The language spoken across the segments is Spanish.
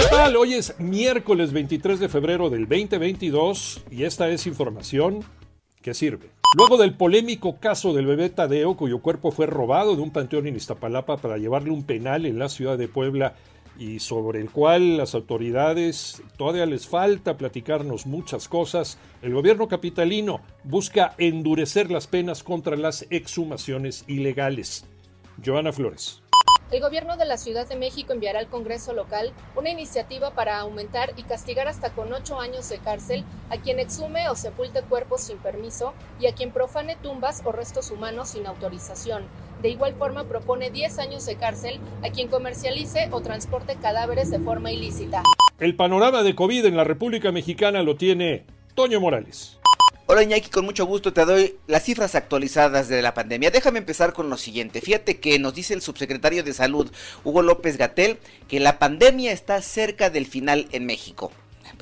¿Qué tal? Hoy es miércoles 23 de febrero del 2022 y esta es información que sirve. Luego del polémico caso del bebé Tadeo, cuyo cuerpo fue robado de un panteón en Iztapalapa para llevarle un penal en la ciudad de Puebla y sobre el cual las autoridades todavía les falta platicarnos muchas cosas, el gobierno capitalino busca endurecer las penas contra las exhumaciones ilegales. Joana Flores. El gobierno de la Ciudad de México enviará al Congreso local una iniciativa para aumentar y castigar hasta con ocho años de cárcel a quien exhume o sepulte cuerpos sin permiso y a quien profane tumbas o restos humanos sin autorización. De igual forma propone 10 años de cárcel a quien comercialice o transporte cadáveres de forma ilícita. El panorama de COVID en la República Mexicana lo tiene Toño Morales. Hola Iñaki, con mucho gusto te doy las cifras actualizadas de la pandemia. Déjame empezar con lo siguiente. Fíjate que nos dice el subsecretario de Salud, Hugo López Gatel, que la pandemia está cerca del final en México.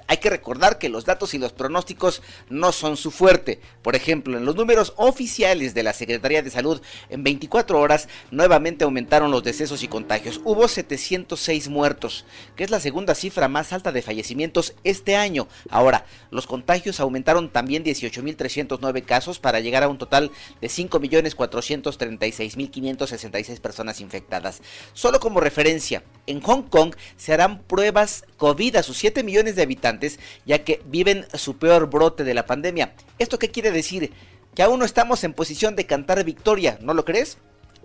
Hay que recordar que los datos y los pronósticos no son su fuerte. Por ejemplo, en los números oficiales de la Secretaría de Salud, en 24 horas nuevamente aumentaron los decesos y contagios. Hubo 706 muertos, que es la segunda cifra más alta de fallecimientos este año. Ahora, los contagios aumentaron también 18.309 casos para llegar a un total de 5.436.566 personas infectadas. Solo como referencia, en Hong Kong se harán pruebas COVID a sus 7 millones de habitantes, ya que viven su peor brote de la pandemia. ¿Esto qué quiere decir? Que aún no estamos en posición de cantar victoria, ¿no lo crees?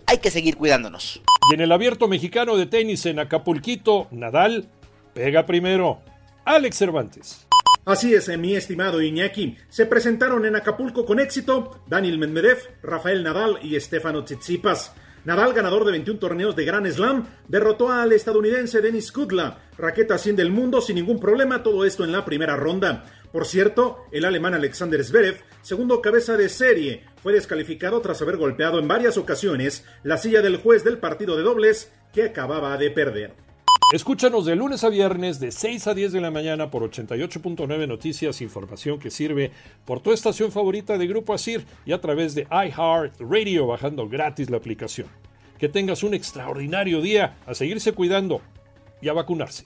Hay que seguir cuidándonos. Y en el abierto mexicano de tenis en Acapulquito, Nadal pega primero. Alex Cervantes. Así es, mi estimado Iñaki. Se presentaron en Acapulco con éxito Daniel Medvedev, Rafael Nadal y Stefano Tsitsipas. Nadal, ganador de 21 torneos de Grand Slam, derrotó al estadounidense Denis Kudla, raqueta 100 del mundo sin ningún problema, todo esto en la primera ronda. Por cierto, el alemán Alexander Zverev, segundo cabeza de serie, fue descalificado tras haber golpeado en varias ocasiones la silla del juez del partido de dobles que acababa de perder. Escúchanos de lunes a viernes de 6 a 10 de la mañana por 88.9 Noticias, información que sirve por tu estación favorita de Grupo Asir y a través de iHeart Radio bajando gratis la aplicación. Que tengas un extraordinario día, a seguirse cuidando y a vacunarse.